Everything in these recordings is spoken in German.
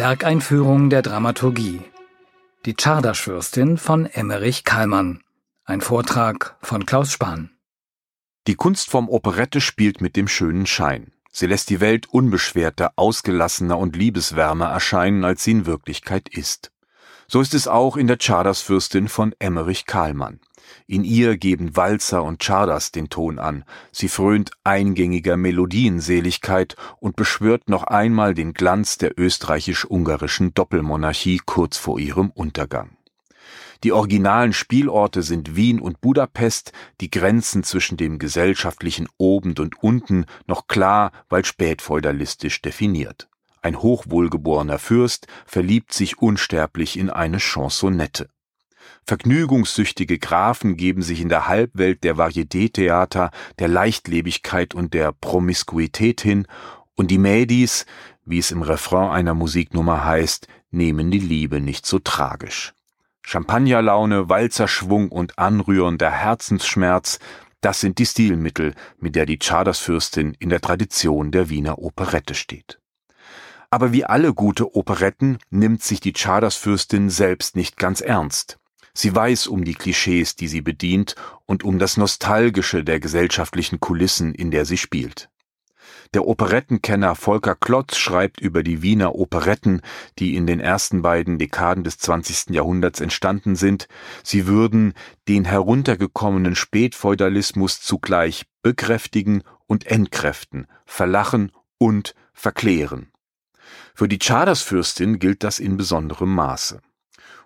Werkeinführung der Dramaturgie. Die Czardaschfürstin von Emmerich Kallmann. Ein Vortrag von Klaus Spahn. Die Kunstform Operette spielt mit dem schönen Schein. Sie lässt die Welt unbeschwerter, ausgelassener und liebeswärmer erscheinen, als sie in Wirklichkeit ist. So ist es auch in der Czardaschfürstin von Emmerich Kahlmann. In ihr geben Walzer und Czardas den Ton an. Sie frönt eingängiger Melodienseligkeit und beschwört noch einmal den Glanz der österreichisch-ungarischen Doppelmonarchie kurz vor ihrem Untergang. Die originalen Spielorte sind Wien und Budapest, die Grenzen zwischen dem gesellschaftlichen Oben und Unten noch klar, weil spätfeudalistisch definiert. Ein hochwohlgeborener Fürst verliebt sich unsterblich in eine Chansonette. Vergnügungssüchtige Grafen geben sich in der Halbwelt der Varieté-Theater, der Leichtlebigkeit und der Promiskuität hin, und die Mädis, wie es im Refrain einer Musiknummer heißt, nehmen die Liebe nicht so tragisch. Champagnerlaune, Walzerschwung und anrührender Herzensschmerz, das sind die Stilmittel, mit der die Czadersfürstin in der Tradition der Wiener Operette steht. Aber wie alle gute Operetten nimmt sich die Czadersfürstin selbst nicht ganz ernst. Sie weiß um die Klischees, die sie bedient, und um das Nostalgische der gesellschaftlichen Kulissen, in der sie spielt. Der Operettenkenner Volker Klotz schreibt über die Wiener Operetten, die in den ersten beiden Dekaden des 20. Jahrhunderts entstanden sind, sie würden den heruntergekommenen Spätfeudalismus zugleich bekräftigen und entkräften, verlachen und verklären. Für die Czadersfürstin gilt das in besonderem Maße.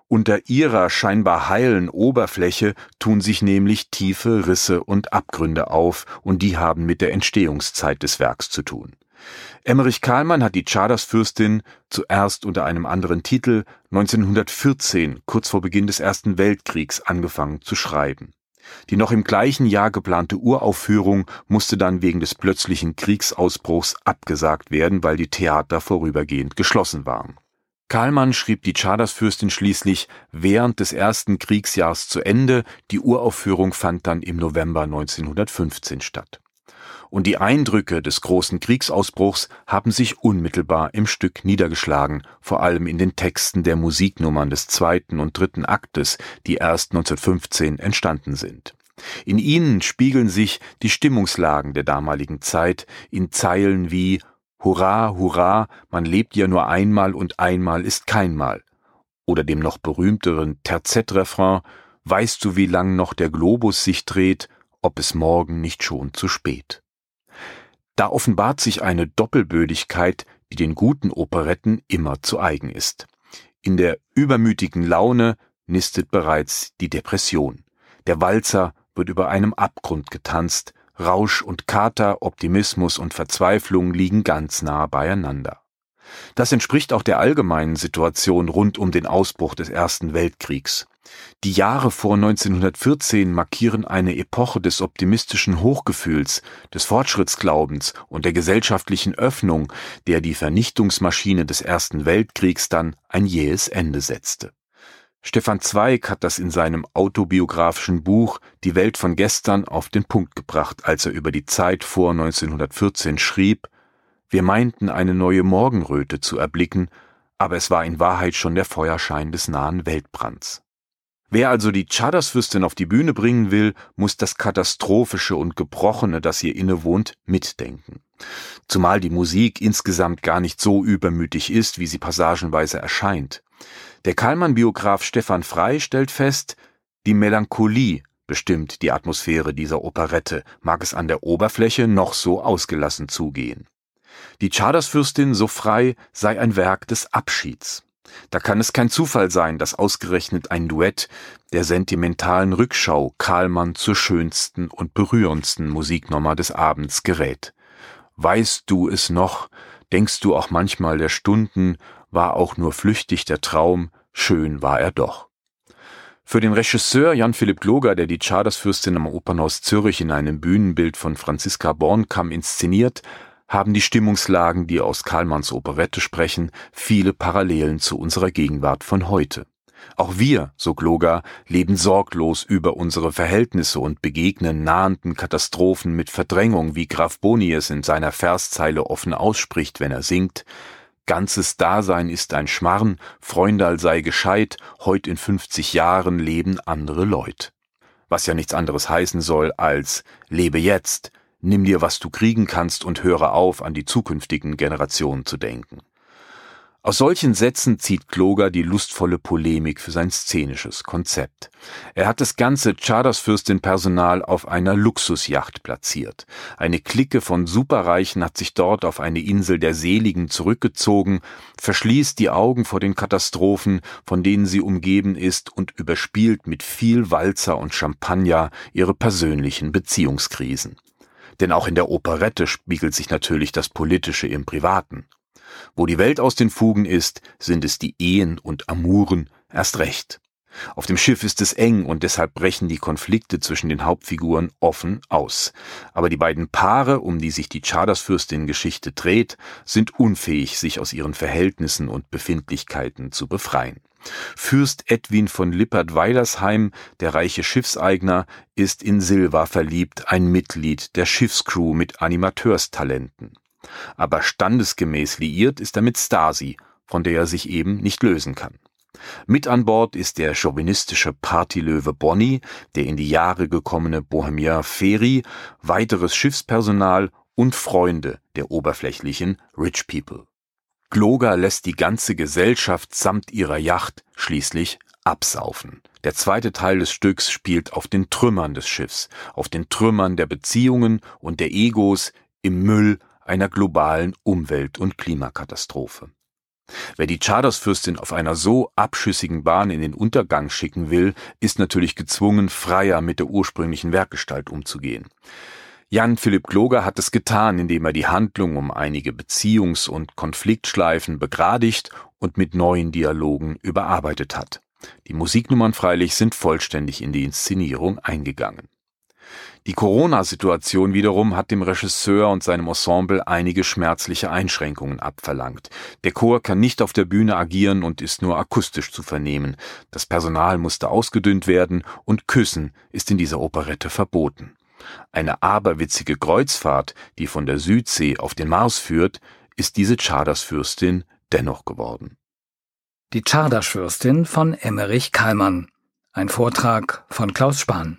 Unter ihrer scheinbar heilen Oberfläche tun sich nämlich tiefe Risse und Abgründe auf, und die haben mit der Entstehungszeit des Werks zu tun. Emmerich Kahlmann hat die Czadersfürstin zuerst unter einem anderen Titel 1914, kurz vor Beginn des Ersten Weltkriegs, angefangen zu schreiben. Die noch im gleichen Jahr geplante Uraufführung musste dann wegen des plötzlichen Kriegsausbruchs abgesagt werden, weil die Theater vorübergehend geschlossen waren. Kahlmann schrieb die Czadersfürstin schließlich während des ersten Kriegsjahrs zu Ende, die Uraufführung fand dann im November 1915 statt. Und die Eindrücke des großen Kriegsausbruchs haben sich unmittelbar im Stück niedergeschlagen, vor allem in den Texten der Musiknummern des zweiten und dritten Aktes, die erst 1915 entstanden sind. In ihnen spiegeln sich die Stimmungslagen der damaligen Zeit in Zeilen wie Hurra, hurra, man lebt ja nur einmal und einmal ist keinmal. Oder dem noch berühmteren Terzett-Refrain, weißt du, wie lang noch der Globus sich dreht, ob es morgen nicht schon zu spät. Da offenbart sich eine Doppelbödigkeit, die den guten Operetten immer zu eigen ist. In der übermütigen Laune nistet bereits die Depression. Der Walzer wird über einem Abgrund getanzt, Rausch und Kater, Optimismus und Verzweiflung liegen ganz nah beieinander. Das entspricht auch der allgemeinen Situation rund um den Ausbruch des Ersten Weltkriegs. Die Jahre vor 1914 markieren eine Epoche des optimistischen Hochgefühls, des Fortschrittsglaubens und der gesellschaftlichen Öffnung, der die Vernichtungsmaschine des Ersten Weltkriegs dann ein jähes Ende setzte. Stefan Zweig hat das in seinem autobiografischen Buch Die Welt von gestern auf den Punkt gebracht, als er über die Zeit vor 1914 schrieb, wir meinten eine neue Morgenröte zu erblicken, aber es war in Wahrheit schon der Feuerschein des nahen Weltbrands. Wer also die Czadersfürstin auf die Bühne bringen will, muss das Katastrophische und Gebrochene, das ihr innewohnt, mitdenken. Zumal die Musik insgesamt gar nicht so übermütig ist, wie sie passagenweise erscheint. Der Kallmann-Biograf Stefan Frey stellt fest, die Melancholie bestimmt die Atmosphäre dieser Operette, mag es an der Oberfläche noch so ausgelassen zugehen. Die Czadersfürstin, so frei, sei ein Werk des Abschieds. Da kann es kein Zufall sein, dass ausgerechnet ein Duett der sentimentalen Rückschau Karlmann zur schönsten und berührendsten Musiknummer des Abends gerät. Weißt du es noch, denkst du auch manchmal der Stunden, war auch nur flüchtig der Traum, schön war er doch. Für den Regisseur Jan Philipp Gloger, der die Czadersfürstin am Opernhaus Zürich in einem Bühnenbild von Franziska Bornkamm inszeniert, haben die Stimmungslagen, die aus Karlmanns Operette sprechen, viele Parallelen zu unserer Gegenwart von heute. Auch wir, so Gloger, leben sorglos über unsere Verhältnisse und begegnen nahenden Katastrophen mit Verdrängung, wie Graf Boni es in seiner Verszeile offen ausspricht, wenn er singt, ganzes Dasein ist ein Schmarrn, Freundal sei gescheit, heut in 50 Jahren leben andere Leut. Was ja nichts anderes heißen soll als lebe jetzt, nimm dir, was du kriegen kannst und höre auf, an die zukünftigen Generationen zu denken. Aus solchen Sätzen zieht Kloger die lustvolle Polemik für sein szenisches Konzept. Er hat das ganze Chartersfürstin-Personal auf einer Luxusjacht platziert. Eine Clique von Superreichen hat sich dort auf eine Insel der Seligen zurückgezogen, verschließt die Augen vor den Katastrophen, von denen sie umgeben ist und überspielt mit viel Walzer und Champagner ihre persönlichen Beziehungskrisen. Denn auch in der Operette spiegelt sich natürlich das Politische im Privaten. Wo die Welt aus den Fugen ist, sind es die Ehen und Amuren erst recht. Auf dem Schiff ist es eng und deshalb brechen die Konflikte zwischen den Hauptfiguren offen aus. Aber die beiden Paare, um die sich die Chardersfürstin-Geschichte dreht, sind unfähig, sich aus ihren Verhältnissen und Befindlichkeiten zu befreien. Fürst Edwin von Lippert-Weilersheim, der reiche Schiffseigner, ist in Silva verliebt, ein Mitglied der Schiffscrew mit Animateurstalenten aber standesgemäß liiert ist er mit Stasi, von der er sich eben nicht lösen kann. Mit an Bord ist der chauvinistische Partylöwe Bonny, der in die Jahre gekommene Bohemian Ferry, weiteres Schiffspersonal und Freunde der oberflächlichen Rich People. Gloger lässt die ganze Gesellschaft samt ihrer Yacht schließlich absaufen. Der zweite Teil des Stücks spielt auf den Trümmern des Schiffs, auf den Trümmern der Beziehungen und der Egos, im Müll einer globalen Umwelt- und Klimakatastrophe. Wer die Chartersfürstin auf einer so abschüssigen Bahn in den Untergang schicken will, ist natürlich gezwungen, freier mit der ursprünglichen Werkgestalt umzugehen. Jan Philipp Gloger hat es getan, indem er die Handlung um einige Beziehungs- und Konfliktschleifen begradigt und mit neuen Dialogen überarbeitet hat. Die Musiknummern freilich sind vollständig in die Inszenierung eingegangen. Die Corona-Situation wiederum hat dem Regisseur und seinem Ensemble einige schmerzliche Einschränkungen abverlangt. Der Chor kann nicht auf der Bühne agieren und ist nur akustisch zu vernehmen. Das Personal musste ausgedünnt werden und Küssen ist in dieser Operette verboten. Eine aberwitzige Kreuzfahrt, die von der Südsee auf den Mars führt, ist diese Chardersfürstin dennoch geworden. Die Chardersfürstin von Emmerich Kallmann. Ein Vortrag von Klaus Spahn.